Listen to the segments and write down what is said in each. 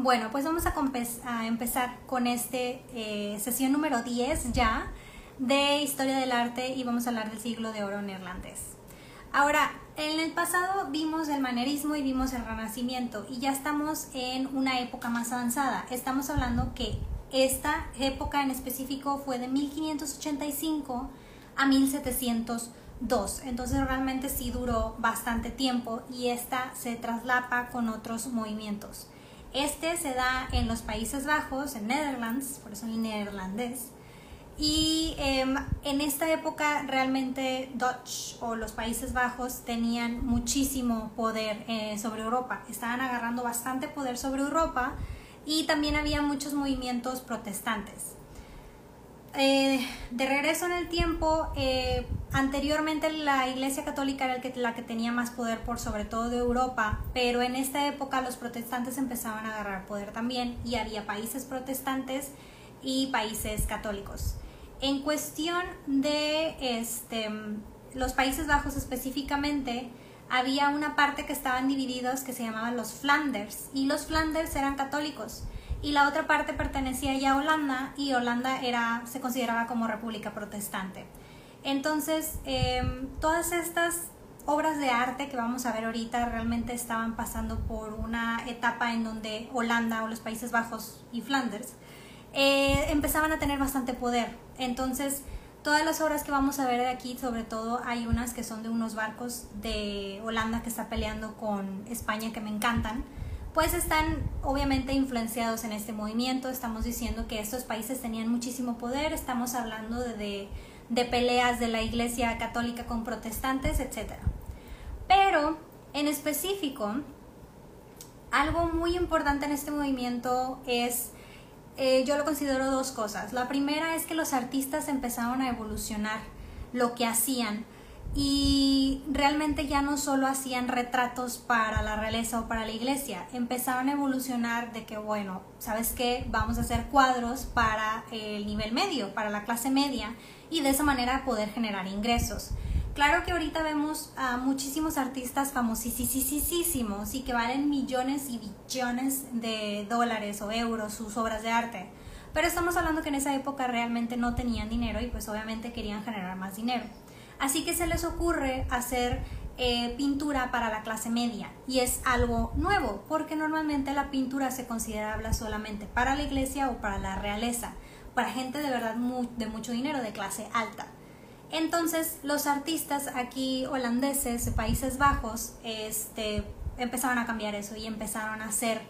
Bueno, pues vamos a, empezar con este eh, sesión número 10 ya de Historia del Arte y vamos a hablar del siglo de oro neerlandés. Ahora, en el pasado vimos el manerismo y vimos el renacimiento y ya estamos en una época más avanzada. Estamos hablando que esta época en específico fue de 1585 a 1702. Entonces realmente sí duró bastante tiempo y esta se traslapa con otros movimientos. Este se da en los Países Bajos, en Netherlands, por eso el neerlandés. Y em, en esta época realmente Dutch o los Países Bajos tenían muchísimo poder eh, sobre Europa. Estaban agarrando bastante poder sobre Europa y también había muchos movimientos protestantes. Eh, de regreso en el tiempo, eh, anteriormente la Iglesia Católica era la que tenía más poder por sobre todo de Europa, pero en esta época los protestantes empezaban a agarrar poder también y había países protestantes y países católicos. En cuestión de este, los Países Bajos específicamente, había una parte que estaban divididos que se llamaban los Flanders y los Flanders eran católicos y la otra parte pertenecía ya a Holanda y Holanda era, se consideraba como república protestante. Entonces, em, todas estas obras de arte que vamos a ver ahorita realmente estaban pasando por una etapa en donde Holanda o los Países Bajos y Flanders eh, empezaban a tener bastante poder. Entonces, todas las obras que vamos a ver de aquí, sobre todo hay unas que son de unos barcos de Holanda que está peleando con España que me encantan pues están obviamente influenciados en este movimiento. Estamos diciendo que estos países tenían muchísimo poder, estamos hablando de, peleas de la Iglesia Católica con protestantes, etc. Pero, en específico, algo muy importante en este movimiento es, eh, yo lo considero dos cosas. La primera es que los artistas empezaron a evolucionar lo que hacían y realmente ya no solo hacían retratos para la realeza o para la iglesia, empezaron a evolucionar de que, bueno, ¿sabes qué? Vamos a hacer cuadros para el nivel medio, para la clase media, y de esa manera poder generar ingresos. Claro que ahorita vemos a muchísimos artistas famosísimos y que valen millones y billones de dólares o euros sus obras de arte. Pero estamos hablando que en esa época realmente no tenían dinero y pues obviamente querían generar más dinero. Así que se les ocurre hacer eh, pintura para la clase media y es algo nuevo porque normalmente la pintura se consideraba solamente para la iglesia o para la realeza, para gente de verdad de mucho dinero, de clase alta. Entonces los artistas aquí holandeses de Países Bajos este, empezaron a cambiar eso y empezaron a hacer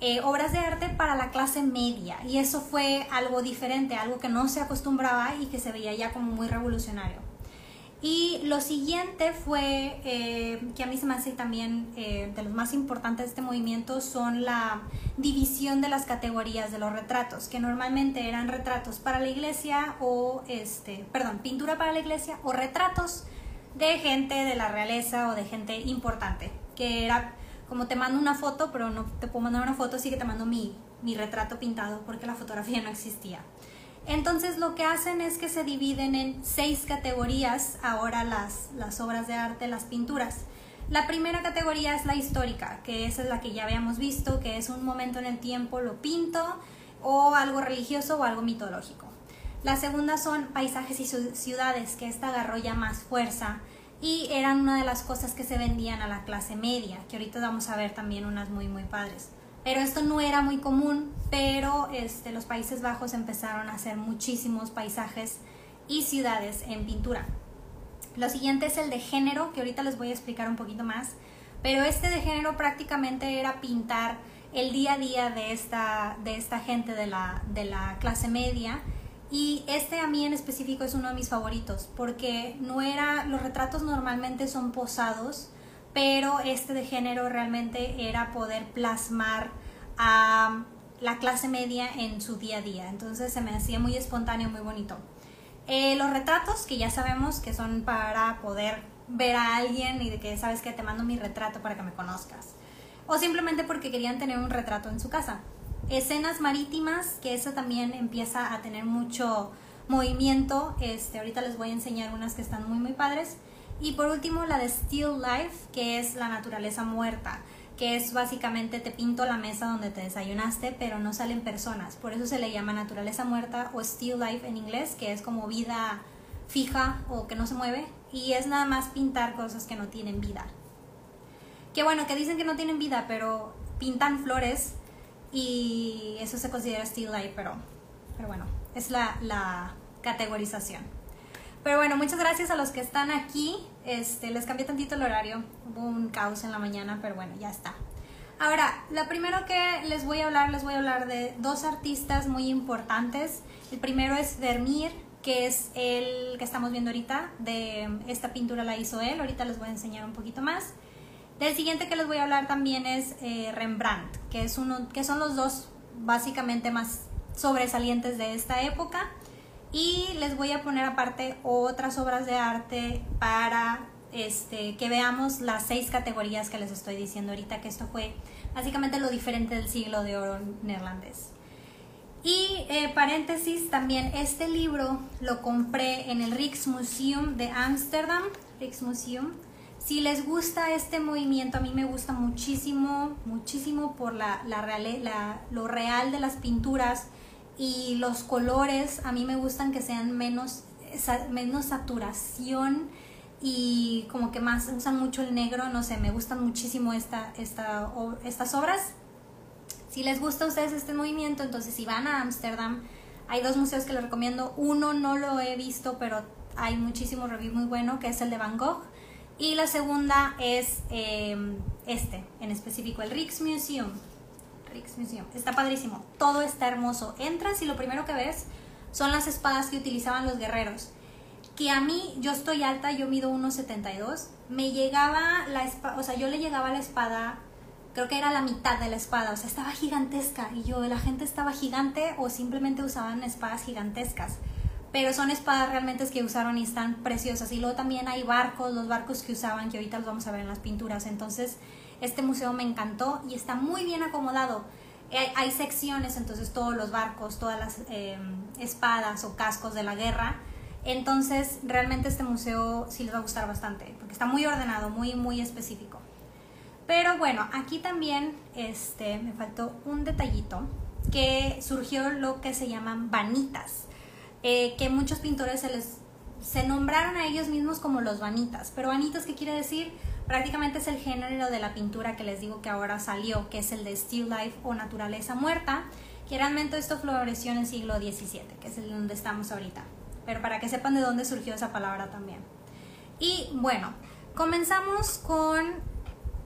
eh, obras de arte para la clase media y eso fue algo diferente, algo que no se acostumbraba y que se veía ya como muy revolucionario. Y lo siguiente fue, eh, que a mí se me hace también eh, de los más importantes de este movimiento, son la división de las categorías de los retratos, que normalmente eran retratos para la iglesia o, este, perdón, pintura para la iglesia o retratos de gente de la realeza o de gente importante, que era como te mando una foto, pero no te puedo mandar una foto, así que te mando mi, mi retrato pintado porque la fotografía no existía. Entonces lo que hacen es que se dividen en seis categorías ahora las, las obras de arte, las pinturas. La primera categoría es la histórica, que esa es la que ya habíamos visto, que es un momento en el tiempo, lo pinto, o algo religioso o algo mitológico. La segunda son paisajes y ciudades, que esta agarró ya más fuerza y eran una de las cosas que se vendían a la clase media, que ahorita vamos a ver también unas muy muy padres. Pero esto no era muy común, pero este, los Países Bajos empezaron a hacer muchísimos paisajes y ciudades en pintura. Lo siguiente es el de género, que ahorita les voy a explicar un poquito más, pero este de género prácticamente era pintar el día a día de esta, de esta gente de la, de la clase media y este a mí en específico es uno de mis favoritos porque no era, los retratos normalmente son posados, pero este de género realmente era poder plasmar a la clase media en su día a día. Entonces se me hacía muy espontáneo, muy bonito. Eh, los retratos, que ya sabemos que son para poder ver a alguien y de que sabes que te mando mi retrato para que me conozcas. O simplemente porque querían tener un retrato en su casa. Escenas marítimas, que eso también empieza a tener mucho movimiento. Este, ahorita les voy a enseñar unas que están muy muy padres. Y por último la de Still Life, que es la naturaleza muerta, que es básicamente te pinto la mesa donde te desayunaste, pero no salen personas. Por eso se le llama naturaleza muerta o still life en inglés, que es como vida fija o que no se mueve. Y es nada más pintar cosas que no tienen vida. Que bueno, que dicen que no tienen vida, pero pintan flores y eso se considera still life, pero, pero bueno, es la, la categorización. Pero bueno, muchas gracias a los que están aquí. Este, les cambié tantito el horario. Hubo un caos en la mañana, pero bueno, ya está. Ahora, lo primero que les voy a hablar, les voy a hablar de dos artistas muy importantes. El primero es Vermeer, que es el que estamos viendo ahorita. De esta pintura la hizo él. Ahorita les voy a enseñar un poquito más. Del siguiente que les voy a hablar también es eh, Rembrandt, que, es uno, que son los dos básicamente más sobresalientes de esta época y les voy a poner aparte otras obras de arte para este, que veamos las seis categorías que les estoy diciendo ahorita, que esto fue básicamente lo diferente del siglo de oro neerlandés. Y eh, paréntesis, también este libro lo compré en el Rijksmuseum de Ámsterdam, Rijksmuseum. Si les gusta este movimiento, a mí me gusta muchísimo, muchísimo por la, la, la lo real de las pinturas, y los colores a mí me gustan que sean menos, menos saturación y como que más usan mucho el negro, no sé, me gustan muchísimo esta, esta, estas obras. Si les gusta a ustedes este movimiento, entonces si van a Ámsterdam, hay dos museos que les recomiendo. Uno no lo he visto, pero hay muchísimo review muy bueno, que es el de Van Gogh. Y la segunda es eh, este, en específico, el Rijksmuseum. Está padrísimo. Todo está hermoso. Entras y lo primero que ves son las espadas que utilizaban los guerreros. Que a mí, yo estoy alta, yo mido 1,72. Me llegaba la espada, o sea, yo le llegaba la espada, creo que era la mitad de la espada, o sea, estaba gigantesca. Y yo, la gente estaba gigante o simplemente usaban espadas gigantescas. Pero son espadas realmente que usaron y están preciosas. Y luego también hay barcos, los barcos que usaban, que ahorita los vamos a ver en las pinturas. Entonces, este museo me encantó y está muy bien acomodado. Eh, hay secciones, entonces todos los barcos, todas las em, espadas o cascos de la guerra. Entonces, realmente este museo sí les va a gustar bastante, porque está muy ordenado, muy, muy específico. Pero bueno, aquí también este, me faltó un detallito, que surgió lo que se llaman vanitas, eh, que muchos pintores se les se nombraron a ellos mismos como los vanitas. Pero vanitas, ¿qué quiere decir? prácticamente es el género de la pintura que les digo que ahora salió, que es el de Still Life o Naturaleza Muerta, que realmente esto floreció en el siglo XVII, que es el donde estamos ahorita. Pero para que sepan de dónde surgió esa palabra también. Y bueno, comenzamos con,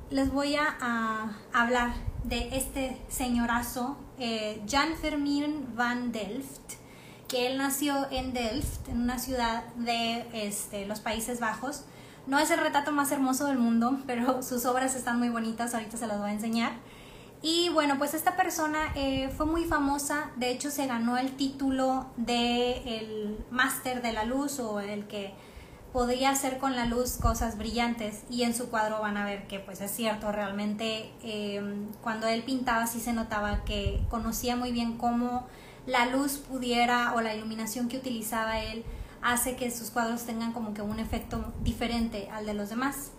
les voy a, hablar de este señorazo, eh, Jan Fermin van Delft, que él nació en Delft, en una ciudad de este, los Países Bajos, no es el retrato más hermoso del mundo, pero sus obras están muy bonitas, ahorita se las voy a enseñar. Y bueno, pues esta persona eh, fue muy famosa, de hecho se ganó el título de el máster de la luz o el que podría hacer con la luz cosas brillantes. Y en su cuadro van a ver que pues es cierto, realmente em, cuando él pintaba sí se notaba que conocía muy bien cómo la luz pudiera o la iluminación que utilizaba él hace que sus cuadros tengan como que un efecto diferente al de los demás.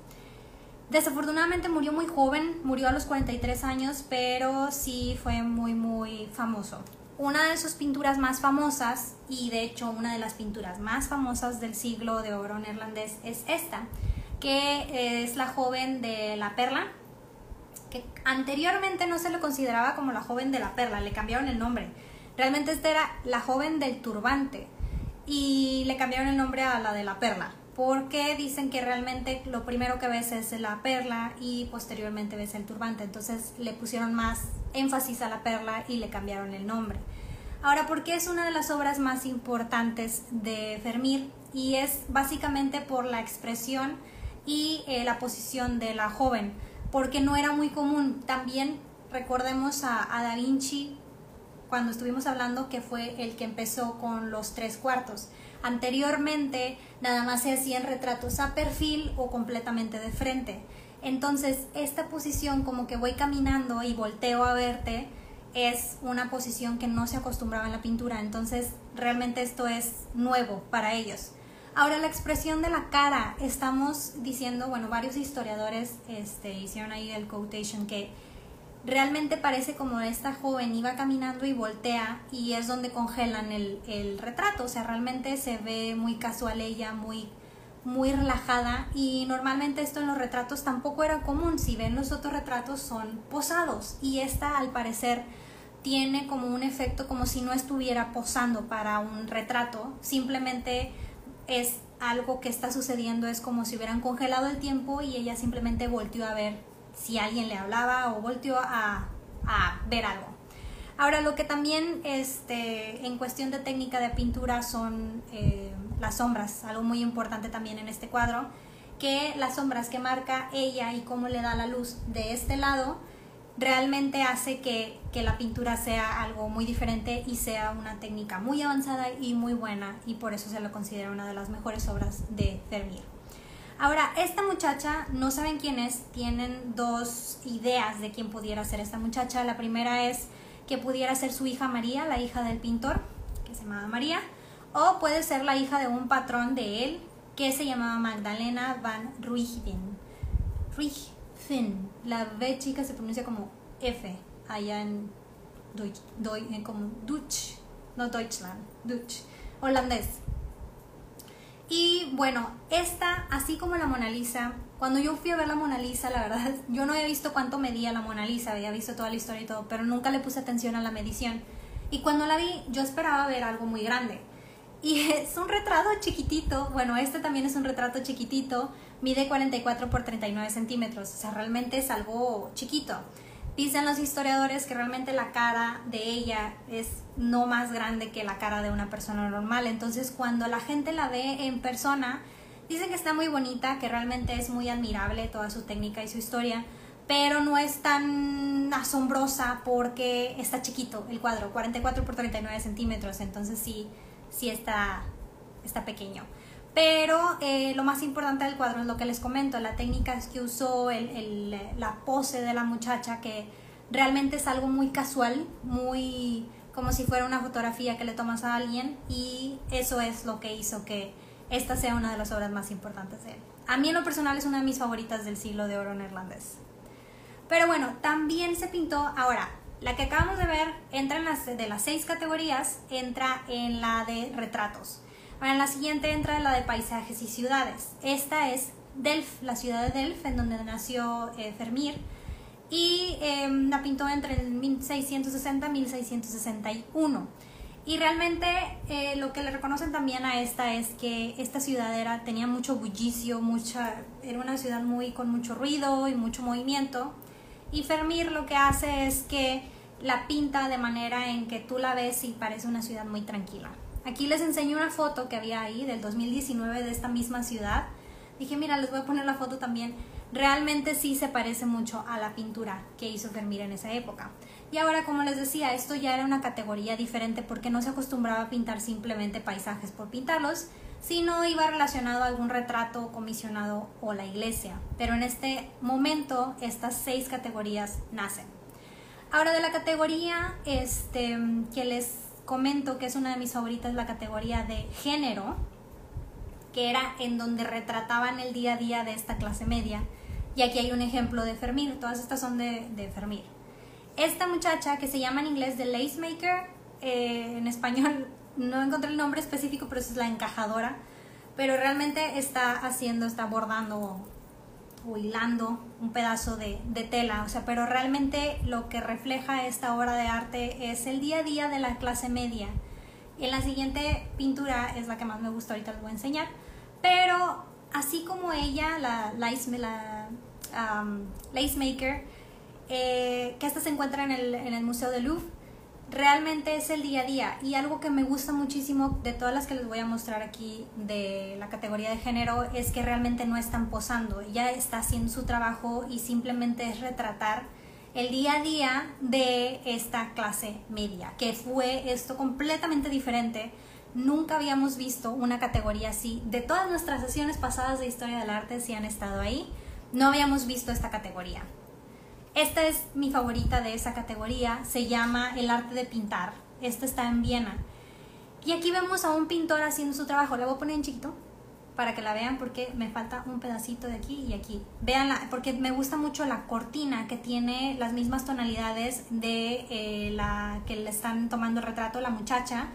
Desafortunadamente murió muy joven, murió a los 43 años, pero sí fue muy muy famoso. Una de sus pinturas más famosas, y de hecho una de las pinturas más famosas del siglo de oro neerlandés, es esta, que es la joven de la perla, que anteriormente no se le consideraba como la joven de la perla, le cambiaron el nombre. Realmente esta era la joven del turbante y le cambiaron el nombre a la de la perla porque dicen que realmente lo primero que ves es la perla y posteriormente ves el turbante. Entonces le pusieron más énfasis a la perla y le cambiaron el nombre. Ahora, ¿por qué es una de las obras más importantes de Fermín? Y es básicamente por la expresión y eh, la posición de la joven, porque no era muy común. También recordemos a, a Da Vinci cuando estuvimos hablando que fue el que empezó con los tres cuartos. Anteriormente nada más se hacían retratos a perfil o completamente de frente. Entonces esta posición como que voy caminando y volteo a verte es una posición que no se acostumbraba en la pintura. Entonces realmente esto es nuevo para ellos. Ahora, la expresión de la cara, estamos diciendo, bueno, varios historiadores este, hicieron ahí el quotation que realmente parece como esta joven iba caminando y voltea y es donde congelan el, el retrato, o sea, realmente se ve muy casual ella, muy muy relajada. Y normalmente esto en los retratos tampoco era común. Si ven los otros retratos son posados. Y esta al parecer tiene como un efecto como si no estuviera posando para un retrato, simplemente es algo que está sucediendo, es como si hubieran congelado el tiempo y ella simplemente volteó a ver si alguien le hablaba o volteó a, a ver algo. Ahora, lo que también este, en cuestión de técnica de pintura son eh, las sombras, algo muy importante también en este cuadro, que las sombras que marca ella y cómo le da la luz de este lado, realmente hace que, que, la pintura sea algo muy diferente y sea una técnica muy avanzada y muy buena y por eso se lo considera una de las mejores obras de Vermeer. Ahora, esta muchacha, no saben quién es, tienen dos ideas de quién pudiera ser esta muchacha. La primera es que pudiera ser su hija María, la hija del pintor, que se llamaba María, o puede ser la hija de un patrón de él, que se llamaba Magdalena van Ruijden. Ruijden. La V chica se pronuncia como F, allá en como Dutch, no Deutschland, Dutch, holandés. Y bueno, esta, así como la Mona Lisa, cuando yo fui a ver la Mona Lisa, la verdad, yo no había visto cuánto medía la Mona Lisa, había visto toda la historia y todo, pero nunca le puse atención a la medición. Y cuando la vi, yo esperaba ver algo muy grande. Y es un retrato chiquitito, bueno, este también es un retrato chiquitito, mide 44 por 39 centímetros, o sea, realmente es algo chiquito. Dicen los historiadores que realmente la cara de ella es no más grande que la cara de una persona normal. Entonces cuando la gente la ve en persona, dicen que está muy bonita, que realmente es muy admirable toda su técnica y su historia, pero no es tan asombrosa porque está chiquito el cuadro, 44 por 39 centímetros, entonces sí, sí está, está pequeño. Pero eh, lo más importante del cuadro es lo que les comento, la técnica que usó, el, la pose de la muchacha, que realmente es algo muy casual, muy como si fuera una fotografía que le tomas a alguien y eso es lo que hizo que esta sea una de las obras más importantes de él. A mí en lo personal es una de mis favoritas del siglo de oro neerlandés. Pero bueno, también se pintó, ahora, la que acabamos de ver entra en las de las seis categorías, entra en la de retratos. Ahora, en la siguiente entra la de paisajes y ciudades. Esta es Delft, la ciudad de Delft, en donde nació eh, y em, la pintó entre 1660 y 1661. Y realmente eh, lo que le reconocen también a esta es que esta ciudad era, tenía mucho bullicio, mucha, era una ciudad muy con mucho ruido y mucho movimiento. Y Vermeer lo que hace es que la pinta de manera en que tú la ves y parece una ciudad muy tranquila. Aquí les enseño una foto que había ahí del 2019 de esta misma ciudad. Dije, mira, les voy a poner la foto también. Realmente sí se parece mucho a la pintura que hizo Fermín en esa época. Y ahora, como les decía, esto ya era una categoría diferente porque no se acostumbraba a pintar simplemente paisajes por pintarlos, sino iba relacionado a algún retrato comisionado o la iglesia. Pero en este momento estas seis categorías nacen. Ahora de la categoría este, que les comento que es una de mis favoritas, la categoría de género, que era en donde retrataban el día a día de esta clase media. Y aquí hay un ejemplo de Fermir, todas estas son de, de Fermir. Esta muchacha que se llama en inglés The Lace Maker, eh, en español no encontré el nombre específico, pero es la encajadora, pero realmente está haciendo, está bordando o hilando un pedazo de, tela, o sea, pero realmente lo que refleja esta obra de arte es el día a día de la clase media. En la siguiente pintura es la que más me gusta, ahorita les voy a enseñar, pero así como ella, la lace, la, lace maker, eh, que esta se encuentra en el, en el Museo de Louvre, realmente es el día a día y algo que me gusta muchísimo de todas las que les voy a mostrar aquí de la categoría de género es que realmente no están posando, ella está haciendo su trabajo y simplemente es retratar el día a día de esta clase media, que fue esto completamente diferente. Nunca habíamos visto una categoría así. De todas nuestras sesiones pasadas de historia del arte, si han estado ahí, no habíamos visto esta categoría. Esta es mi favorita de esa categoría, se llama El arte de pintar. Esta está en Viena. Y aquí vemos a un pintor haciendo su trabajo. Le voy a poner en chiquito. para que la vean porque me falta un pedacito de aquí y aquí. Veanla, porque me gusta mucho la cortina que tiene las mismas tonalidades de eh, la que le están tomando el retrato la muchacha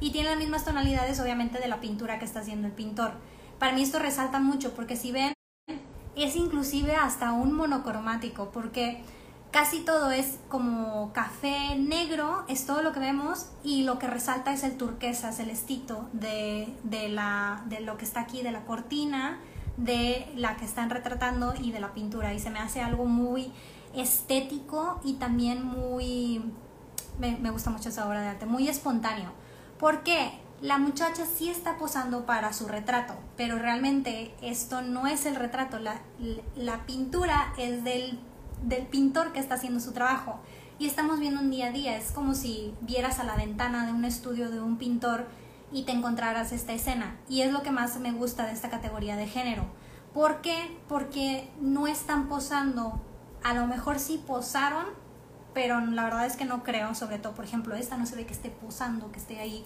y tiene las mismas tonalidades obviamente de la pintura que está haciendo el pintor. Para mí esto resalta mucho porque si ven es inclusive hasta un monocromático porque casi todo es como café negro, es todo lo que vemos y lo que resalta es el turquesa celestito de, de, la, de lo que está aquí, de la cortina, de la que están retratando y de la pintura. Y se me hace algo muy estético y también muy... Me, me gusta mucho esa obra de arte, muy espontáneo. porque La muchacha sí está posando para su retrato, pero realmente esto no es el retrato, la, la pintura es del del pintor que está haciendo su trabajo. Y estamos viendo un día a día, es como si vieras a la ventana de un estudio de un pintor y te encontraras esta escena. Y es lo que más me gusta de esta categoría de género. ¿Por qué? Porque no están posando, a lo mejor sí posaron, pero la verdad es que no creo, sobre todo, por ejemplo, esta no se ve que esté posando, que esté ahí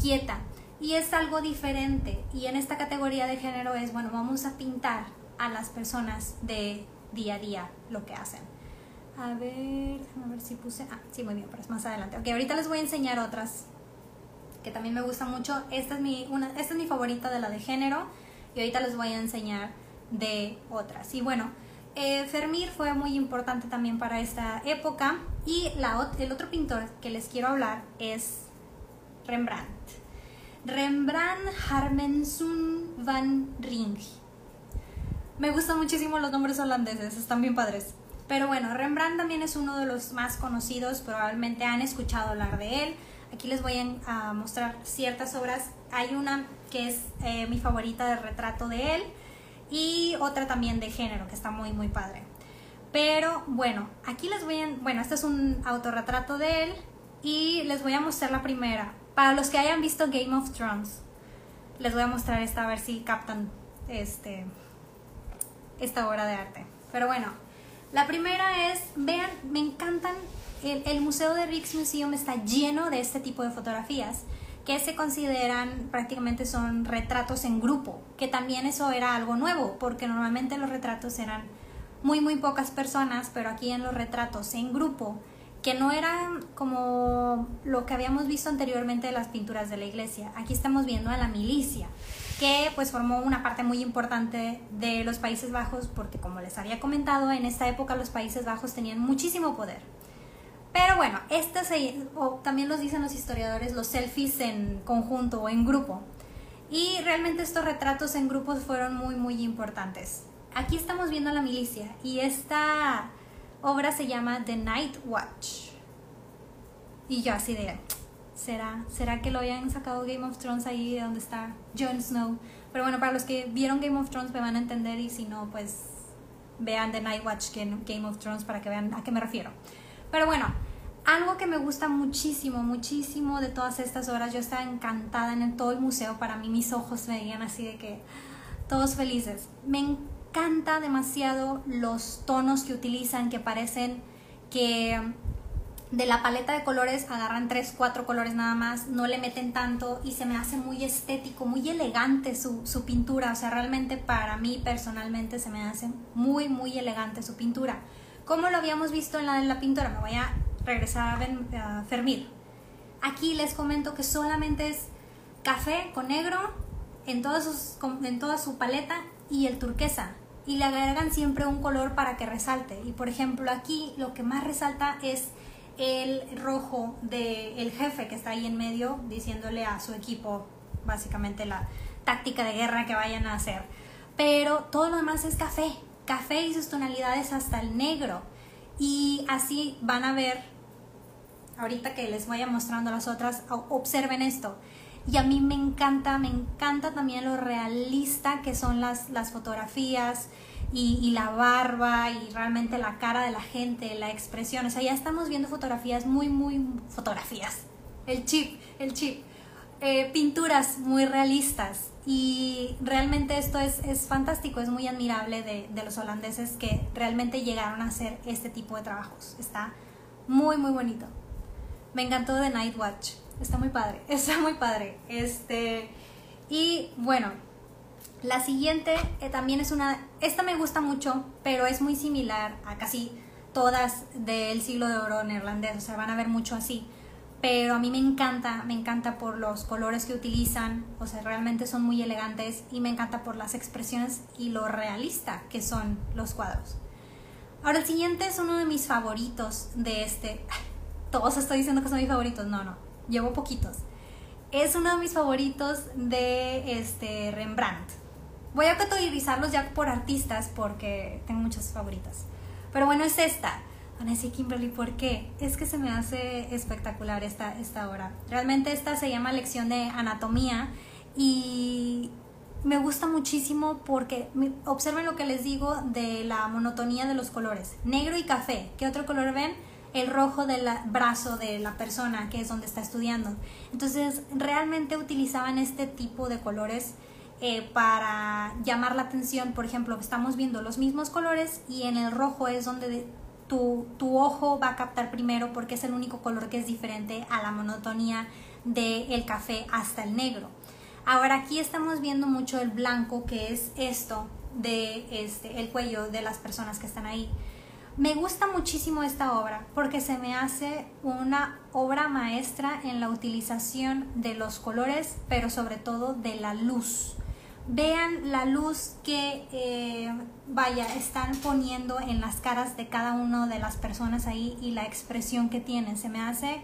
quieta. Y es algo diferente. Y en esta categoría de género es, bueno, vamos a pintar a las personas de día a día lo que hacen. A ver, a ver si puse. Ah, sí, muy bien, pero es más adelante. Ok, ahorita les voy a enseñar otras que también me gustan mucho. Esta es mi, una, esta es mi favorita de la de género y ahorita les voy a enseñar de otras. Y bueno, eh, Fermir fue muy importante también para esta época y la, el otro pintor que les quiero hablar es Rembrandt. Rembrandt Harmensun van Ring me gustan muchísimo los nombres holandeses, están bien padres. Pero bueno, Rembrandt también es uno de los más conocidos, probablemente han escuchado hablar de él. Aquí les voy a mostrar ciertas obras. Hay una que es eh, mi favorita de retrato de él y otra también de género, que está muy, muy padre. Pero bueno, aquí les voy a... Bueno, este es un autorretrato de él y les voy a mostrar la primera. Para los que hayan visto Game of Thrones, les voy a mostrar esta a ver si captan este esta obra de arte. Pero bueno, la primera es, vean, me encantan, el, el Museo de Rijksmuseum está lleno de este tipo de fotografías que se consideran prácticamente son retratos en grupo, que también eso era algo nuevo, porque normalmente los retratos eran muy muy pocas personas, pero aquí en los retratos en grupo, que no eran como lo que habíamos visto anteriormente de las pinturas de la iglesia, aquí estamos viendo a la milicia, que pues formó una parte muy importante de los Países Bajos porque como les había comentado, en esta época los Países Bajos tenían muchísimo poder. Pero bueno, este o también los dicen los historiadores, los selfies en conjunto o en grupo. Y realmente estos retratos en grupos fueron muy, muy importantes. Aquí estamos viendo a la milicia y esta obra se llama The Night Watch. Y yo así de, ¿Será, ¿Será que lo hayan sacado Game of Thrones ahí de donde está Jon Snow? Pero bueno, para los que vieron Game of Thrones me van a entender y si no, pues vean The Night Watch Game of Thrones para que vean a qué me refiero. Pero bueno, algo que me gusta muchísimo, muchísimo de todas estas obras, yo estaba encantada en todo el museo, para mí mis ojos veían así de que todos felices. Me encanta demasiado los tonos que utilizan, que parecen que de la paleta de colores agarran tres, cuatro colores nada más, no le meten tanto y se me hace muy estético, muy elegante su, su, pintura. O sea, realmente para mí personalmente se me hace muy, muy elegante su pintura. Como lo habíamos visto en la de la pintura, me voy a regresar a, Fermir. Aquí les comento que solamente es café con negro en, en toda su paleta y el turquesa. Y le agregan siempre un color para que resalte. Y por ejemplo aquí lo que más resalta es el rojo del jefe que está ahí en medio diciéndole a su equipo básicamente la táctica de guerra que vayan a hacer. Pero todo lo demás es café, café y sus tonalidades hasta el negro. Y así van a ver, ahorita que les vaya mostrando las otras, observen esto. Y a mí me encanta, me encanta también lo realista que son las, las fotografías, y, la barba y realmente la cara de la gente, la expresión. O sea, ya estamos viendo fotografías muy, muy fotografías. El chip, el chip. Eh, pinturas muy realistas y realmente esto es, es fantástico, es muy admirable de, de, los holandeses que realmente llegaron a hacer este tipo de trabajos. Está muy, muy bonito. Me encantó The Night Watch. Está muy padre, está muy padre. Este, y bueno, La siguiente eh, también es una, esta me gusta mucho, pero es muy similar a casi todas del siglo de oro neerlandés, o sea, van a ver mucho así. Pero a mí me encanta, me encanta por los colores que utilizan, o sea, realmente son muy elegantes y me encanta por las expresiones y lo realista que son los cuadros. Ahora el siguiente es uno de mis favoritos de este. Todos estoy diciendo que son mis favoritos, no, no, llevo poquitos. Es uno de mis favoritos de este Rembrandt. Voy a categorizarlos ya por artistas porque tengo muchas favoritas. Pero bueno, es esta. Van a decir, Kimberly, ¿por qué? Es que se me hace espectacular esta, esta obra. Realmente esta se llama Lección de Anatomía y me gusta muchísimo porque observen lo que les digo de la monotonía de los colores. Negro y café. ¿Qué otro color ven? El rojo del brazo de la persona, que es donde está estudiando. Entonces, realmente utilizaban este tipo de colores eh, para llamar la atención. Por ejemplo, estamos viendo los mismos colores y en el rojo es donde tu, tu ojo va a captar primero porque es el único color que es diferente a la monotonía del café hasta el negro. Ahora aquí estamos viendo mucho el blanco que es esto de este, el cuello de las personas que están ahí. Me gusta muchísimo esta obra porque se me hace una obra maestra en la utilización de los colores, pero sobre todo de la luz vean la luz que, eh, vaya, están poniendo en las caras de cada una de las personas ahí y la expresión que tienen. Se me hace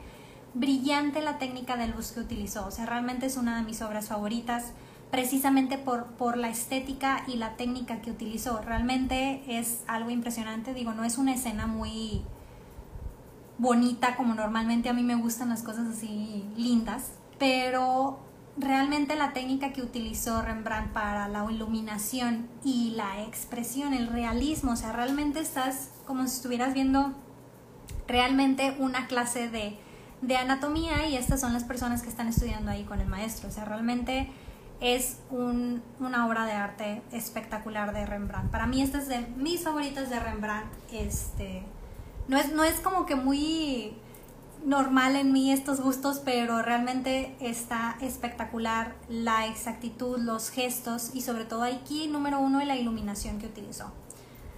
brillante la técnica de luz que utilizó. O sea, realmente es una de mis obras favoritas, precisamente por, por la estética y la técnica que utilizó. Realmente es algo impresionante. Digo, no es una escena muy bonita como normalmente a mí me gustan las cosas así lindas, pero realmente la técnica que utilizó Rembrandt para la iluminación y la expresión, el realismo, o sea, realmente estás como si estuvieras viendo realmente una clase de, de anatomía y estas son las personas que están estudiando ahí con el maestro, o sea, realmente es un, una obra de arte espectacular de Rembrandt. Para mí esta es de mis favoritas de Rembrandt, este, no es, no es como que muy normal en mí estos gustos, pero realmente está espectacular la exactitud, los gestos y sobre todo aquí, número uno, la iluminación que utilizó.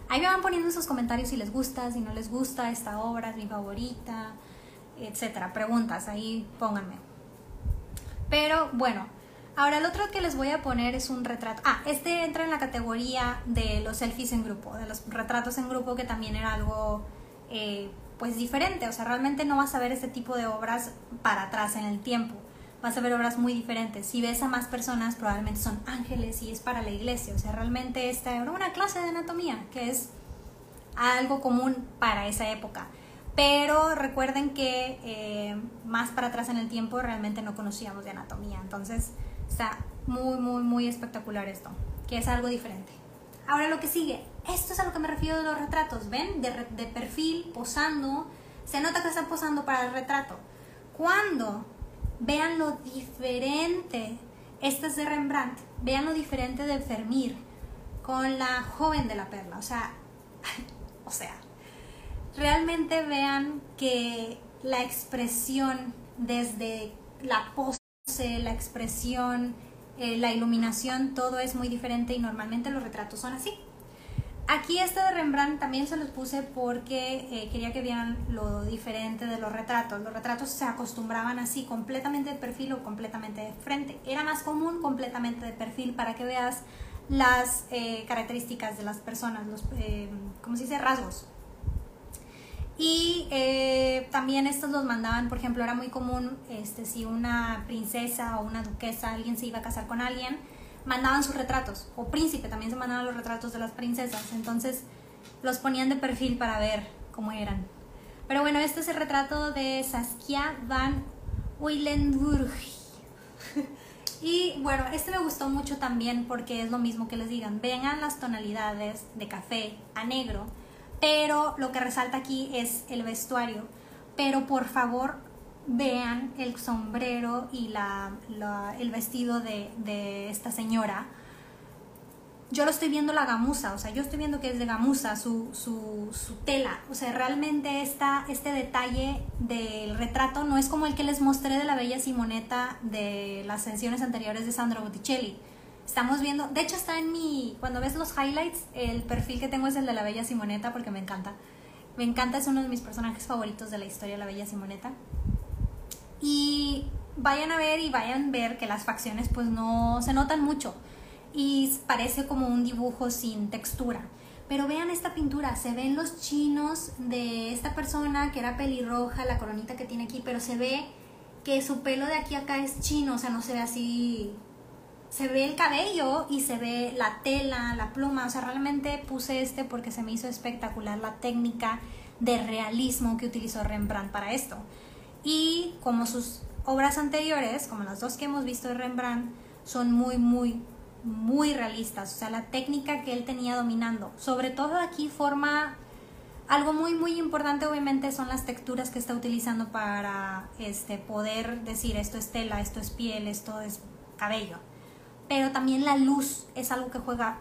Ahí me van poniendo sus comentarios si les gusta, si no les gusta, esta obra es mi favorita, etcétera. Preguntas, ahí pónganme. Pero bueno, ahora el otro que les voy a poner es un retrato. Ah, este entra en la categoría de los selfies en grupo, de los retratos en grupo, que también era algo eh, pues diferente, o sea, realmente no vas a ver este tipo de obras para atrás en el tiempo, vas a ver obras muy diferentes. Si ves a más personas, probablemente son ángeles y es para la iglesia, o sea, realmente esta era una clase de anatomía, que es algo común para esa época. Pero recuerden que eh, más para atrás en el tiempo realmente no conocíamos de anatomía, entonces está muy, muy, muy espectacular esto, que es algo diferente. Ahora lo que sigue, esto es a lo que me refiero de los retratos, ¿ven? De, perfil, posando. Se nota que están posando para el retrato. Cuando vean lo diferente, este es de Rembrandt, vean lo diferente de Fermir con la joven de la perla. O sea, o sea, realmente vean que la expresión desde la pose, la expresión, eh, la iluminación, todo es muy diferente y normalmente los retratos son así. Aquí este de Rembrandt también se los puse porque eh, quería que vieran lo diferente de los retratos. Los retratos se acostumbraban así, completamente de perfil o completamente de frente. Era más común completamente de perfil para que veas las eh, características de las personas, los, eh, ¿cómo se dice? Rasgos. Y también estos los mandaban, por ejemplo, era muy común este, si una princesa o una duquesa, alguien se iba a casar con alguien, mandaban sus retratos, o príncipe también se mandaban los retratos de las princesas, entonces los ponían de perfil para ver cómo eran. Pero bueno, este es el retrato de Saskia van Uylenburg. y bueno, este me gustó mucho también porque es lo mismo que les digan, vengan las tonalidades de café a negro, pero lo que resalta aquí es el vestuario. Pero por favor, vean el sombrero y la, el vestido de, esta señora, yo lo estoy viendo la gamuza, o sea, yo estoy viendo que es de gamuza su, su, tela, o sea, realmente esta, este detalle del retrato no es como el que les mostré de la bella Simoneta de las sesiones anteriores de Sandro Botticelli. Estamos viendo, de hecho está en mi, cuando ves los highlights, el perfil que tengo es el de la Bella Simoneta porque me encanta. Me encanta, es uno de mis personajes favoritos de la historia la Bella Simoneta. Y vayan a ver y vayan a ver que las facciones pues no se notan mucho y parece como un dibujo sin textura. Pero vean esta pintura, se ven los chinos de esta persona que era pelirroja, la coronita que tiene aquí, pero se ve que su pelo de aquí a acá es chino, o sea, no se ve así. Se ve el cabello y se ve la tela, la pluma, o sea, realmente puse este porque se me hizo espectacular la técnica de realismo que utilizó Rembrandt para esto. Y como sus obras anteriores, como las dos que hemos visto de Rembrandt, son muy, muy, muy realistas. O sea, la técnica que él tenía dominando. Sobre todo aquí forma algo muy, muy importante, obviamente, son las texturas que está utilizando para este, poder decir esto es tela, esto es piel, esto es cabello. Pero también la luz es algo que juega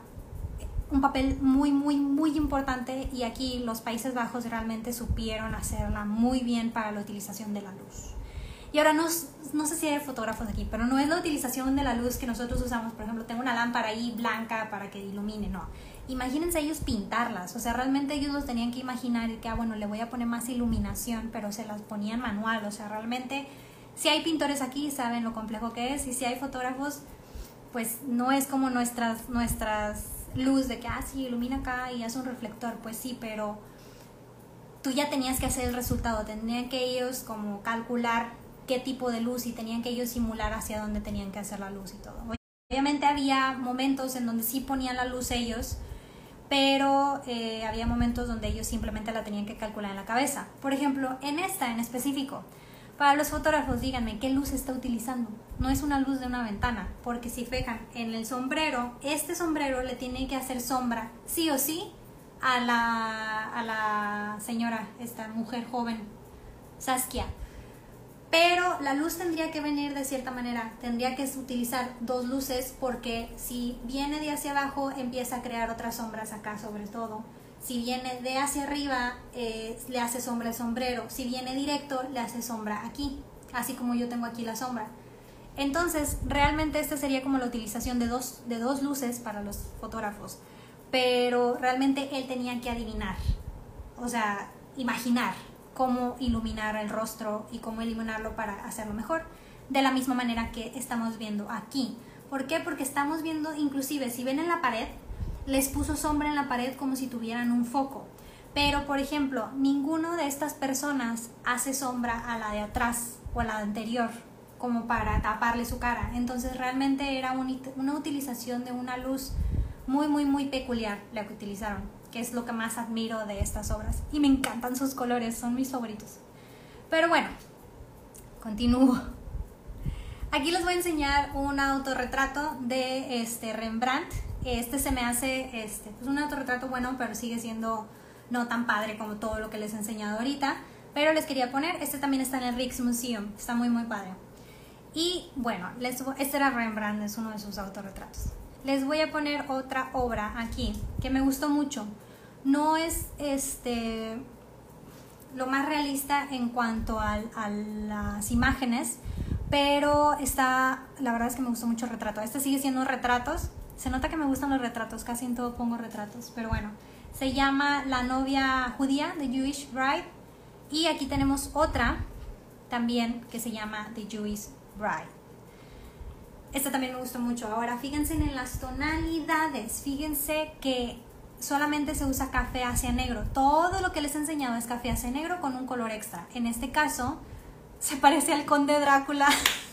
un papel muy, muy, muy importante y aquí los Países Bajos realmente supieron hacerla muy bien para la utilización de la luz. Y ahora no, no sé si hay fotógrafos aquí, pero no es la utilización de la luz que nosotros usamos. Por ejemplo, tengo una lámpara ahí blanca para que ilumine, no. Imagínense ellos pintarlas, o sea, realmente ellos los tenían que imaginar que, ah, bueno, le voy a poner más iluminación, pero se las ponían manual, o sea, realmente, si hay pintores aquí, saben lo complejo que es, y si hay fotógrafos, pues no es como nuestras, nuestras luz de que, ah, sí, ilumina acá y hace un reflector, pues sí, pero tú ya tenías que hacer el resultado, tendrían que ellos como calcular qué tipo de luz y tenían que ellos simular hacia dónde tenían que hacer la luz y todo. Obviamente había momentos en donde sí ponían la luz ellos, pero eh, había momentos donde ellos simplemente la tenían que calcular en la cabeza. Por ejemplo, en esta en específico, para los fotógrafos, díganme qué luz está utilizando. No es una luz de una ventana, porque si fijan en el sombrero, este sombrero le tiene que hacer sombra, sí o sí, a la, a la señora, esta mujer joven, Saskia. Pero la luz tendría que venir de cierta manera, tendría que utilizar dos luces porque si viene de hacia abajo empieza a crear otras sombras acá sobre todo si viene de hacia arriba, eh, le hace sombra el sombrero. Si viene directo, le hace sombra aquí, así como yo tengo aquí la sombra. Entonces, realmente esta sería como la utilización de dos, de dos luces para los fotógrafos. Pero realmente él tenía que adivinar, o sea, imaginar cómo iluminar el rostro y cómo iluminarlo para hacerlo mejor. De la misma manera que estamos viendo aquí. ¿Por qué? Porque estamos viendo, inclusive, si ven en la pared, les puso sombra en la pared como si tuvieran un foco. Pero, por ejemplo, ninguno de estas personas hace sombra a la de atrás o a la anterior como para taparle su cara. Entonces realmente era una utilización de una luz muy, muy, muy peculiar la que utilizaron, que es lo que más admiro de estas obras. Y me encantan sus colores, son mis favoritos. Pero bueno, continúo. Aquí les voy a enseñar un autorretrato de este Rembrandt este se me hace este, pues un autorretrato bueno, pero sigue siendo no tan padre como todo lo que les he enseñado ahorita. Pero les quería poner, este también está en el Rijksmuseum, está muy muy padre. Y bueno, les, este era Rembrandt, es uno de sus autorretratos. Les voy a poner otra obra aquí que me gustó mucho. No es este lo más realista en cuanto a las imágenes, pero está, la verdad es que me gustó mucho el retrato. Este sigue siendo retratos, se nota que me gustan los retratos, casi en todo pongo retratos, pero bueno. Se llama La novia judía, The Jewish Bride. Y aquí tenemos otra también que se llama The Jewish Bride. Esta también me gustó mucho. Ahora, fíjense en las tonalidades. Fíjense que solamente se usa café hacia negro. Todo lo que les he enseñado es café hacia negro con un color extra. En este caso, se parece al conde Drácula.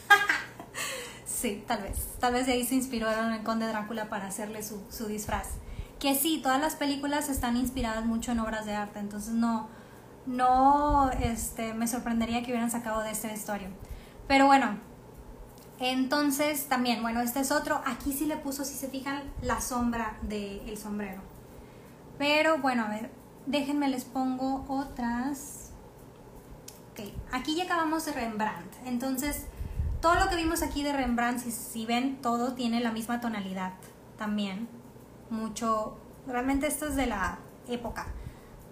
Sí, tal vez. Tal vez de ahí se inspiraron en Conde Drácula para hacerle su, su disfraz. Que sí, todas las películas están inspiradas mucho en obras de arte, entonces no, no este, me sorprendería que hubieran sacado de esta historia. Pero bueno, entonces también, bueno, este es otro. Aquí sí le puso, si se fijan, la sombra del sombrero. Pero bueno, a ver, déjenme les pongo otras. Ok, aquí ya acabamos de Rembrandt. Entonces, todo lo que vimos aquí de Rembrandt, si, ven, todo tiene la misma tonalidad también. Mucho, realmente esto es de la época.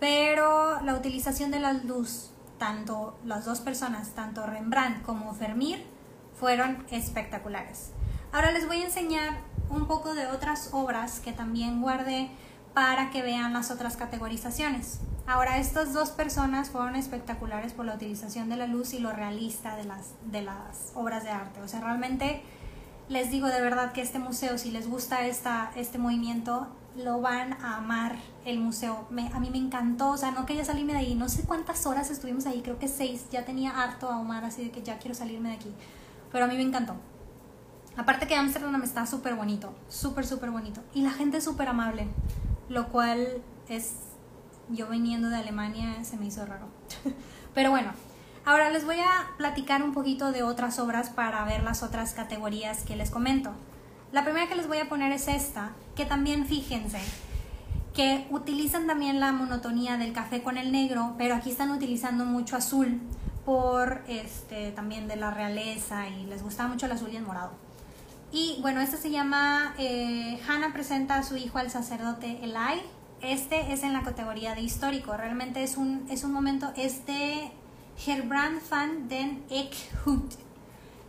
Pero la utilización de la luz, tanto las dos personas, tanto Rembrandt como Vermeer, fueron espectaculares. Ahora les voy a enseñar un poco de otras obras que también guardé para que vean las otras categorizaciones. Ahora, estas dos personas fueron espectaculares por la utilización de la luz y lo realista de las, obras de arte. O sea, realmente les digo de verdad que este museo, si les gusta esta, este movimiento, lo van a amar el museo. a mí me encantó, o sea, no quería salirme de ahí. No sé cuántas horas estuvimos ahí, creo que seis. Ya tenía harto a Omar, así de que ya quiero salirme de aquí. Pero a mí me encantó. Aparte que Amsterdam está súper bonito, súper, súper bonito. Y la gente es súper amable, lo cual es, yo viniendo de Alemania, se me hizo raro. Pero bueno, ahora les voy a platicar un poquito de otras obras para ver las otras categorías que les comento. La primera que les voy a poner es esta, que también fíjense, que utilizan también la monotonía del café con el negro, pero aquí están utilizando mucho azul por este también de la realeza y les gusta mucho el azul y el morado. Y bueno, este se llama eh, Hannah presenta a su hijo al sacerdote Eli. Este es en la categoría de histórico. Realmente es un, es un momento, es de Herbrand van den Eekhut.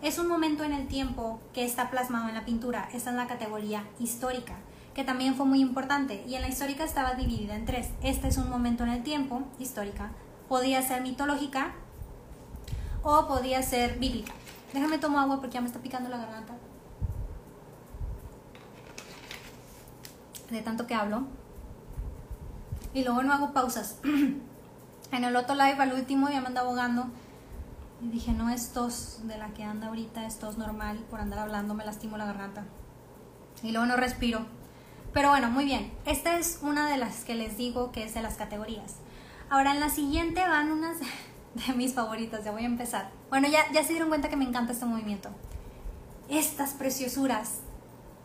Es un momento en el tiempo que está plasmado en la pintura. Esta es la categoría histórica, que también fue muy importante. Y en la histórica estaba dividida en tres. Este es un momento en el tiempo, histórica. Podía ser mitológica o podía ser bíblica. Déjame tomar agua porque ya me está picando la garganta. De tanto que hablo. Y luego no hago pausas. en el otro live al último ya me anda abogando y dije, no es tos de la que anda ahorita, es tos normal, por andar hablando me lastimo la garganta. Y luego no respiro. Pero bueno, muy bien. Esta es una de las que les digo que es de las categorías. Ahora en la siguiente van unas de mis favoritas, ya voy a empezar. Bueno, ya, ya se dieron cuenta que me encanta este movimiento. Estas preciosuras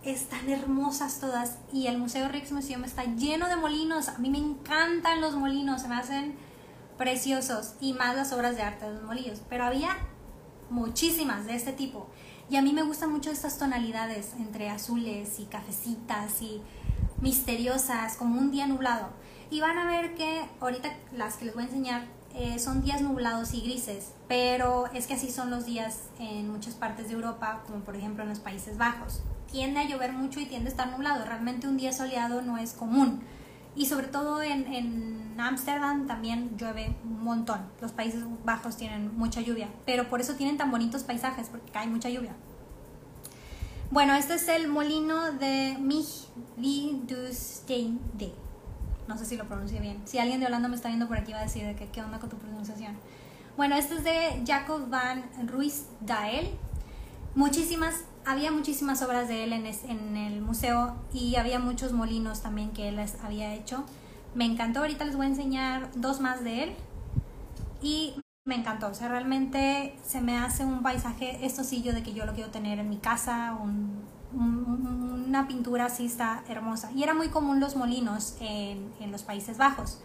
están hermosas todas y el Museo Rijksmuseum está lleno de molinos. A mí me encantan los molinos, se me hacen preciosos y más las obras de arte de los molillos, pero había muchísimas de este tipo. Y a mí me gustan mucho estas tonalidades entre azules y cafecitas y misteriosas, como un día nublado. Y van a ver que ahorita las que les voy a enseñar eh, son días nublados y grises, pero es que así son los días en muchas partes de Europa, como por ejemplo en los Países Bajos. Tiende a llover mucho y tiende a estar nublado. Realmente un día soleado no es común. Y sobre todo en Ámsterdam también llueve un montón. Los Países Bajos tienen mucha lluvia, pero por eso tienen tan bonitos paisajes, porque cae mucha lluvia. Bueno, este es el molino de Mich No sé si lo pronuncié bien. Si alguien de Holanda me está viendo por aquí va a decir de que, qué onda con tu pronunciación. Bueno, este es de Jacob van Ruiz Dael. Muchísimas había muchísimas obras de él en, el museo y había muchos molinos también que él había hecho. Me encantó, ahorita les voy a enseñar dos más de él y me encantó, o sea, realmente se me hace un paisaje, esto sí yo de que yo lo quiero tener en mi casa, una pintura así está hermosa. Y era muy común los molinos en, los Países Bajos.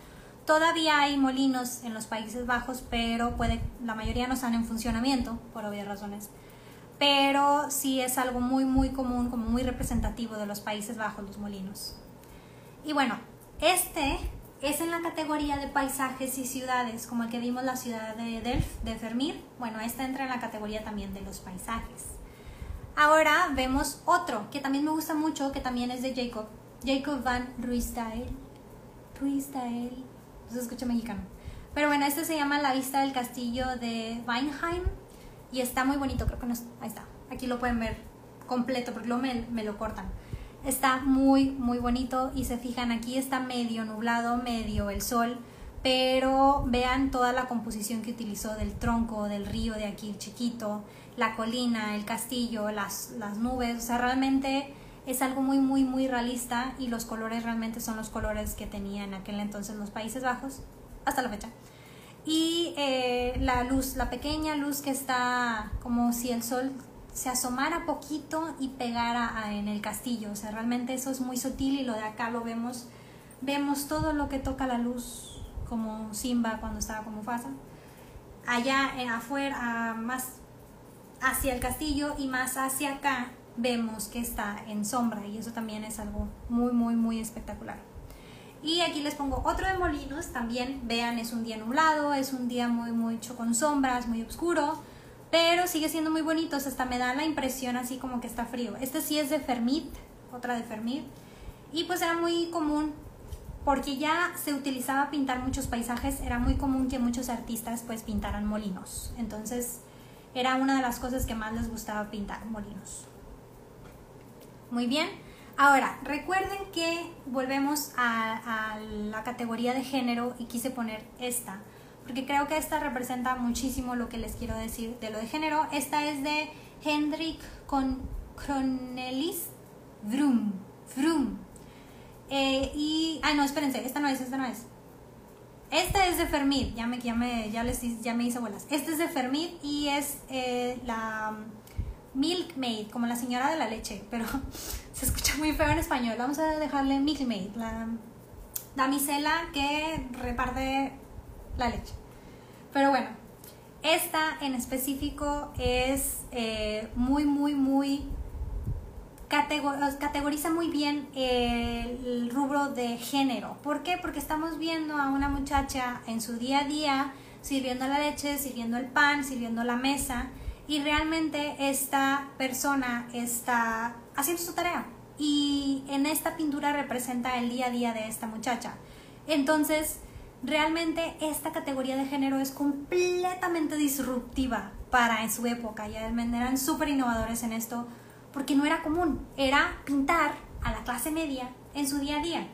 Todavía hay molinos en los Países Bajos, pero la mayoría no están en funcionamiento, por obvias razones pero sí es algo muy, muy común, como muy representativo de los Países Bajos, los molinos. Y bueno, este es en la categoría de paisajes y ciudades, como el que vimos la ciudad de Delft, de Vermeer. Bueno, este entra en la categoría también de los paisajes. Ahora vemos otro que también me gusta mucho, que también es de Jacob, Jacob van. Ruysdael, no se escucha mexicano. Pero bueno, este se llama La vista del castillo de Weinheim y está muy bonito, creo que no ahí está, aquí lo pueden ver completo porque luego me, lo cortan. Está muy, muy bonito y se fijan, aquí está medio nublado, medio el sol, pero vean toda la composición que utilizó del tronco, del río de aquí chiquito, la colina, el castillo, las, las nubes, o sea, realmente es algo muy, muy, muy realista y los colores realmente son los colores que tenía en aquel entonces los Países Bajos, hasta la fecha y eh, la luz, la pequeña luz que está como si el sol se asomara poquito y pegara en el castillo. O sea, realmente eso es muy sutil y lo de acá lo vemos, vemos todo lo que toca la luz como Simba cuando estaba como Fasa. Allá eh, afuera, más hacia el castillo y más hacia acá vemos que está en sombra y eso también es algo muy, muy, muy espectacular. Y aquí les pongo otro de molinos, también vean es un día nublado, es un día muy mucho con sombras, muy oscuro, pero sigue siendo muy bonito, hasta me da la impresión así como que está frío. Este sí es de Fermit, otra de Fermit, y pues era muy común porque ya se utilizaba pintar muchos paisajes, era muy común que muchos artistas pues pintaran molinos. Entonces era una de las cosas que más les gustaba pintar, molinos. Muy bien. Ahora, recuerden que volvemos a, la categoría de género y quise poner esta porque creo que esta representa muchísimo lo que les quiero decir de lo de género. Esta es de Hendrik con Cronelis Vroom. Vroom. Eh, y. Ah, no, espérense, esta no es, esta no es. Esta es de Fermid, ya me, ya me, ya les, ya me hice bolas. Esta es de Fermid y es eh, la Milkmaid, como la señora de la leche, pero se escucha muy feo en español. Vamos a dejarle Milkmaid, la damisela que reparte la leche. Pero bueno, esta en específico es eh, muy, muy, muy... categoriza muy bien el rubro de género. ¿Por qué? Porque estamos viendo a una muchacha en su día a día sirviendo la leche, sirviendo el pan, sirviendo la mesa y realmente esta persona está haciendo su tarea y en esta pintura representa el día a día de esta muchacha. Entonces, realmente esta categoría de género es completamente disruptiva para en su época. Ya eran súper innovadores en esto porque no era común. Era pintar a la clase media en su día a día.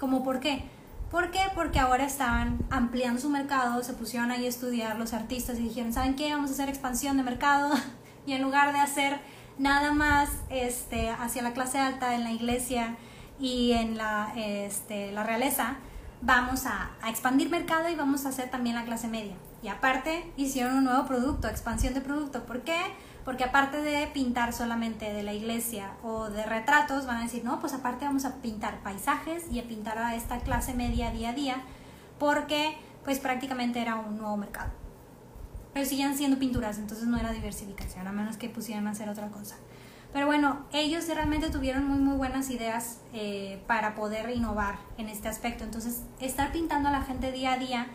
¿Cómo por qué? ¿Por qué? Porque ahora estaban ampliando su mercado, se pusieron ahí a estudiar los artistas y dijeron, ¿saben qué? Vamos a hacer expansión de mercado y en lugar de hacer nada más este, hacia la clase alta en la iglesia y en la, este, la realeza, vamos a, expandir mercado y vamos a hacer también la clase media. Y aparte hicieron un nuevo producto, expansión de producto. ¿Por qué? Porque aparte de pintar solamente de la iglesia o de retratos, van a decir, no, pues aparte vamos a pintar paisajes y a pintar a esta clase media día a día, porque pues prácticamente era un nuevo mercado. Pero siguen siendo pinturas, entonces no era diversificación, a menos que pusieran a hacer otra cosa. Pero bueno, ellos realmente tuvieron muy, muy buenas ideas eh, para poder innovar en este aspecto. Entonces, estar pintando a la gente día a día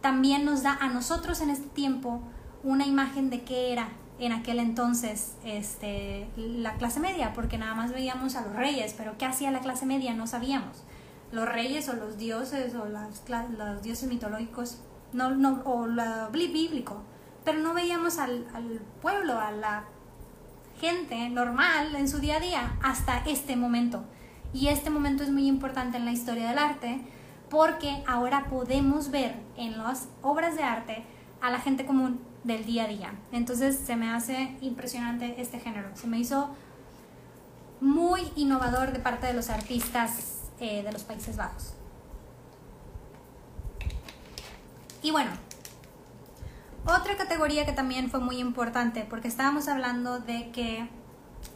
también nos da a nosotros en este tiempo una imagen de qué era en aquel entonces este, la clase media, porque nada más veíamos a los reyes, pero qué hacía la clase media no sabíamos. Los reyes o los dioses o las, los dioses mitológicos no, no, o lo bíblico, pero no veíamos al, al pueblo, a la gente normal en su día a día hasta este momento. Y este momento es muy importante en la historia del arte porque ahora podemos ver en las obras de arte a la gente común del día a día. Entonces se me hace impresionante este género. Se me hizo muy innovador de parte de los artistas eh, de los Países Bajos. Y bueno, otra categoría que también fue muy importante, porque estábamos hablando de que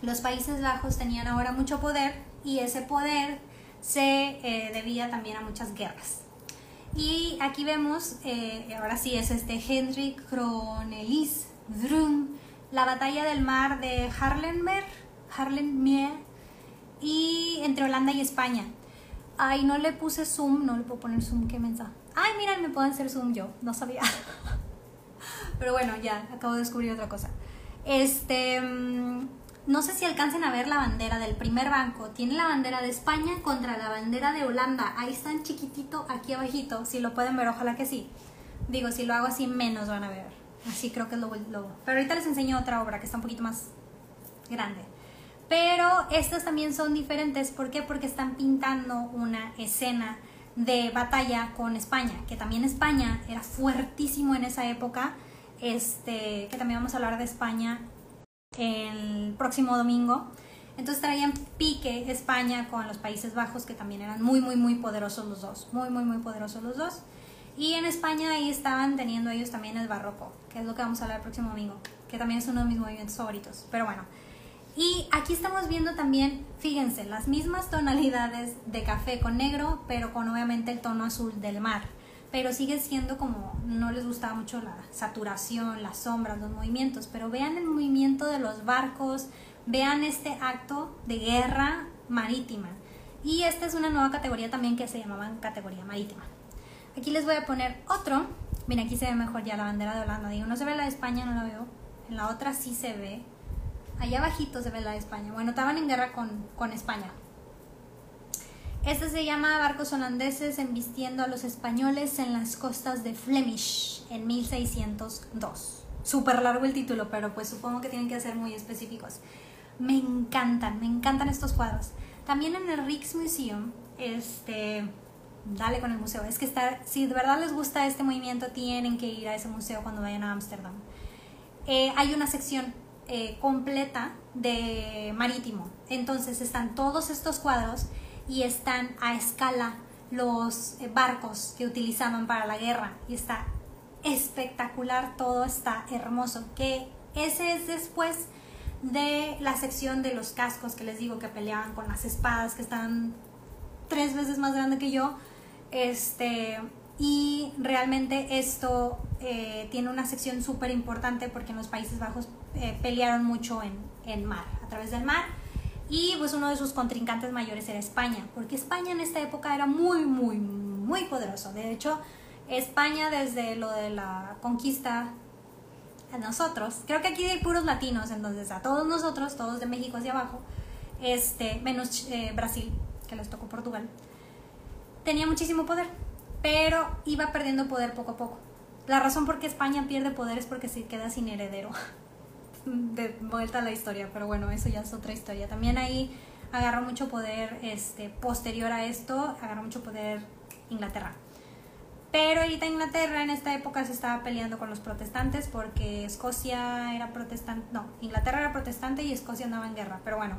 los Países Bajos tenían ahora mucho poder y ese poder se eh, debía también a muchas guerras. Y aquí vemos, eh, ahora sí es este Hendrik Kronelis Vroom, la batalla del mar de Harlenmer, Harlenmer y entre Holanda y España. Ay, no le puse zoom, no le puedo poner zoom, qué mensaje. Ay, miren, me pueden hacer zoom yo, no sabía. Pero bueno, ya, acabo de descubrir otra cosa. Este, mm, no sé si alcancen a ver la bandera del primer banco. Tiene la bandera de España contra la bandera de Holanda. Ahí está en chiquitito, aquí abajito. Si lo pueden ver, ojalá que sí. Digo, si lo hago así, menos van a ver. Así creo que es lo, lo... Pero ahorita les enseño otra obra que está un poquito más grande. Pero estas también son diferentes. ¿Por qué? Porque están pintando una escena de batalla con España. Que también España era fuertísimo en esa época este, que también vamos a hablar de España el próximo domingo. Entonces traían pique España con los Países Bajos, que también eran muy, muy, muy poderosos los dos. Muy, muy, muy poderosos los dos. Y en España ahí estaban teniendo ellos también el barroco, que es lo que vamos a hablar el próximo domingo, que también es uno de mis movimientos favoritos. Pero bueno, y aquí estamos viendo también, fíjense, las mismas tonalidades de café con negro, pero con obviamente el tono azul del mar pero sigue siendo como no les gustaba mucho la saturación, las sombras, los movimientos, pero vean el movimiento de los barcos, vean este acto de guerra marítima. Y esta es una nueva categoría también que se llamaba categoría marítima. Aquí les voy a poner otro. Mira, aquí se ve mejor ya la bandera de Holanda. Digo, no se ve la de España, no la veo. en la otra sí se ve. Allá abajito se ve la de España. Bueno, estaban en guerra con, con España. Este se llama Barcos holandeses embistiendo a los españoles en las costas de Flemish en 1602. Súper largo el título, pero pues supongo que tienen que ser muy específicos. Me encantan, me encantan estos cuadros. También en el Rijksmuseum, este, dale con el museo. Es que está, si de verdad les gusta este movimiento, tienen que ir a ese museo cuando vayan a Ámsterdam. Eh, hay una sección eh, completa de marítimo. Entonces están todos estos cuadros y están a escala los eh, barcos que utilizaban para la guerra. Y está espectacular, todo está hermoso, que ese es después de la sección de los cascos que les digo que peleaban con las espadas que están tres veces más grande que yo, este, y realmente esto eh, tiene una sección súper importante porque en los Países Bajos eh, pelearon mucho en, en mar, a través del mar y pues uno de sus contrincantes mayores era España, porque España en esta época era muy, muy, muy poderoso. De hecho, España desde lo de la conquista a nosotros, creo que aquí hay puros latinos, entonces a todos nosotros, todos de México hacia abajo, este, menos eh, Brasil, que les tocó Portugal, tenía muchísimo poder, pero iba perdiendo poder poco a poco. La razón por qué España pierde poder es porque se queda sin heredero. de vuelta a la historia, pero bueno, eso ya es otra historia. También ahí agarró mucho poder este, posterior a esto, agarró mucho poder Inglaterra. Pero ahorita Inglaterra en esta época se estaba peleando con los protestantes porque Escocia era protestante, no, Inglaterra era protestante y Escocia andaba en guerra, pero bueno.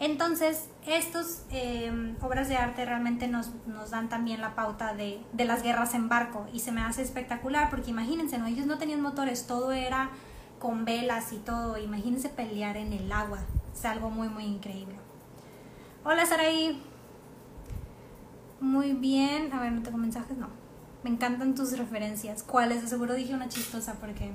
Entonces, estas em, obras de arte realmente nos, nos dan también la pauta de, de, las guerras en barco y se me hace espectacular porque imagínense, ¿no? ellos no tenían motores, todo era con velas y todo. Imagínense pelear en el agua. Es algo muy, muy increíble. Hola, Saraí. Muy bien. A ver, no tengo mensajes, no. Me encantan tus referencias. ¿Cuáles? Seguro dije una chistosa porque...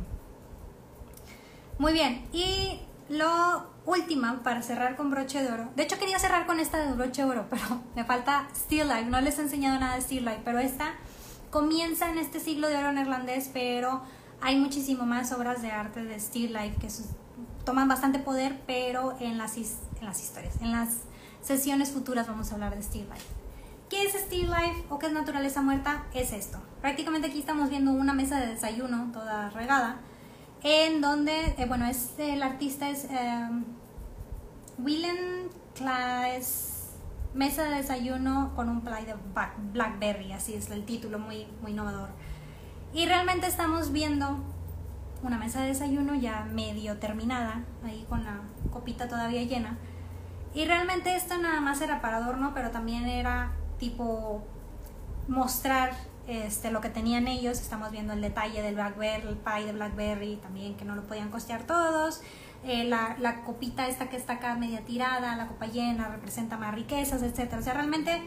Muy bien. Y lo último, para cerrar con broche de oro. De hecho, quería cerrar con esta de broche de oro, pero me falta Still Life. No les he enseñado nada de Still Life, pero esta comienza en este siglo de oro neerlandés, pero hay muchísimo más obras de arte de Still Life que toman bastante poder, pero en las, historias, en las sesiones futuras vamos a hablar de Still Life. ¿Qué es Still Life o qué es naturaleza muerta? Es esto. Prácticamente aquí estamos viendo una mesa de desayuno toda regada, en donde, eh, bueno, es, el artista es eh, Willem Klaes, mesa de desayuno con un play de Blackberry, así es el título, muy innovador. Y realmente estamos viendo una mesa de desayuno ya medio terminada, ahí con la copita todavía llena. Y realmente esto nada más era para adorno, pero también era tipo mostrar este, lo que tenían ellos. Estamos viendo el detalle del Blackberry, el pie de Blackberry, también que no lo podían costear todos. Eh, la, la, copita esta que está acá media tirada, la copa llena, representa más riquezas, etc. O sea, realmente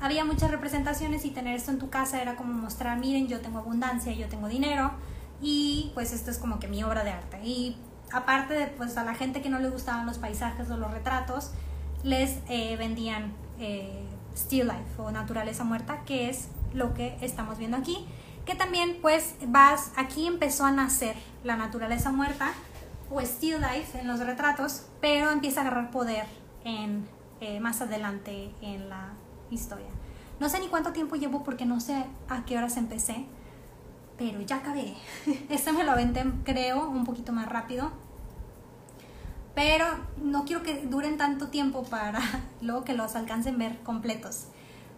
había muchas representaciones y tener esto en tu casa era como mostrar, miren, yo tengo abundancia, yo tengo dinero y pues esto es como que mi obra de arte. Y aparte de pues a la gente que no le gustaban los paisajes o los retratos, les eh, vendían eh, Still Life o Naturaleza Muerta, que es lo que estamos viendo aquí. Que también pues vas, aquí empezó a nacer la naturaleza muerta o Still Life en los retratos, pero empieza a agarrar poder en, eh, más adelante en la historia. No sé ni cuánto tiempo llevo porque no sé a qué horas empecé, pero ya acabé. Este me lo aventé, creo, un poquito más rápido. Pero no quiero que duren tanto tiempo para luego que los alcancen ver completos.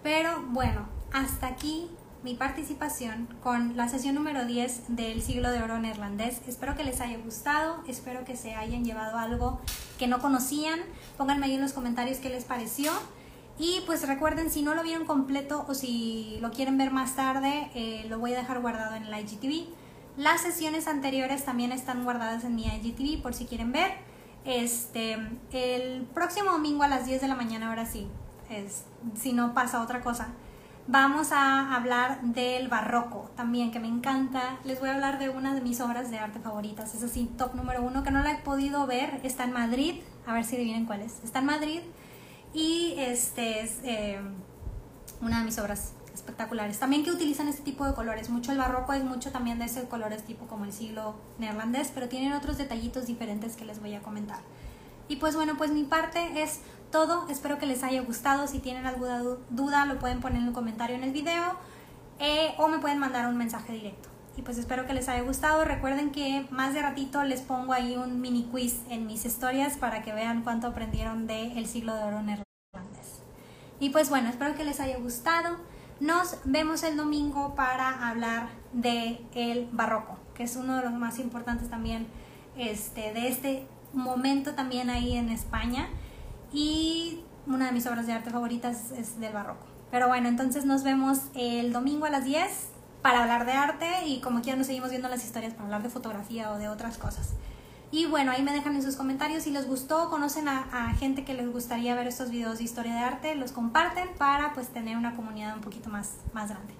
Pero bueno, hasta aquí mi participación con la sesión número 10 del siglo de oro neerlandés. Espero que les haya gustado, espero que se hayan llevado algo que no conocían. Pónganme ahí en los comentarios qué les pareció. Y pues recuerden, si no lo vieron completo o si lo quieren ver más tarde, eh, lo voy a dejar guardado en el IGTV. Las sesiones anteriores también están guardadas en mi IGTV por si quieren ver. Este, el próximo domingo a las 10 de la mañana, ahora sí, es, si no pasa otra cosa, vamos a hablar del barroco también, que me encanta. Les voy a hablar de una de mis obras de arte favoritas. Es así, top número uno, que no la he podido ver. Está en Madrid. A ver si adivinen cuál es. Está en Madrid y este es eh, una de mis obras espectaculares. También que utilizan este tipo de colores. Mucho el barroco es mucho también de ese colores tipo como el siglo neerlandés, pero tienen otros detallitos diferentes que les voy a comentar. Y pues bueno, pues mi parte es todo. Espero que les haya gustado. Si tienen alguna duda, lo pueden poner en un comentario en el video eh, o me pueden mandar un mensaje directo. Y pues espero que les haya gustado. Recuerden que más de ratito les pongo ahí un mini quiz en mis historias para que vean cuánto aprendieron del el siglo de oro neerlandés. Y pues bueno, espero que les haya gustado. Nos vemos el domingo para hablar de el barroco, que es uno de los más importantes también este, de este momento también ahí en España. Y una de mis obras de arte favoritas es del barroco. Pero bueno, entonces nos vemos el domingo a las 10 para hablar de arte y como quieran nos seguimos viendo las historias para hablar de fotografía o de otras cosas. Y bueno, ahí me dejan en sus comentarios si les gustó, conocen a, gente que les gustaría ver estos videos de historia de arte, los comparten para pues tener una comunidad un poquito más, más grande.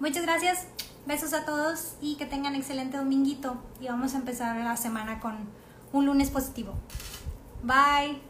Muchas gracias, besos a todos y que tengan excelente dominguito y vamos a empezar la semana con un lunes positivo. Bye.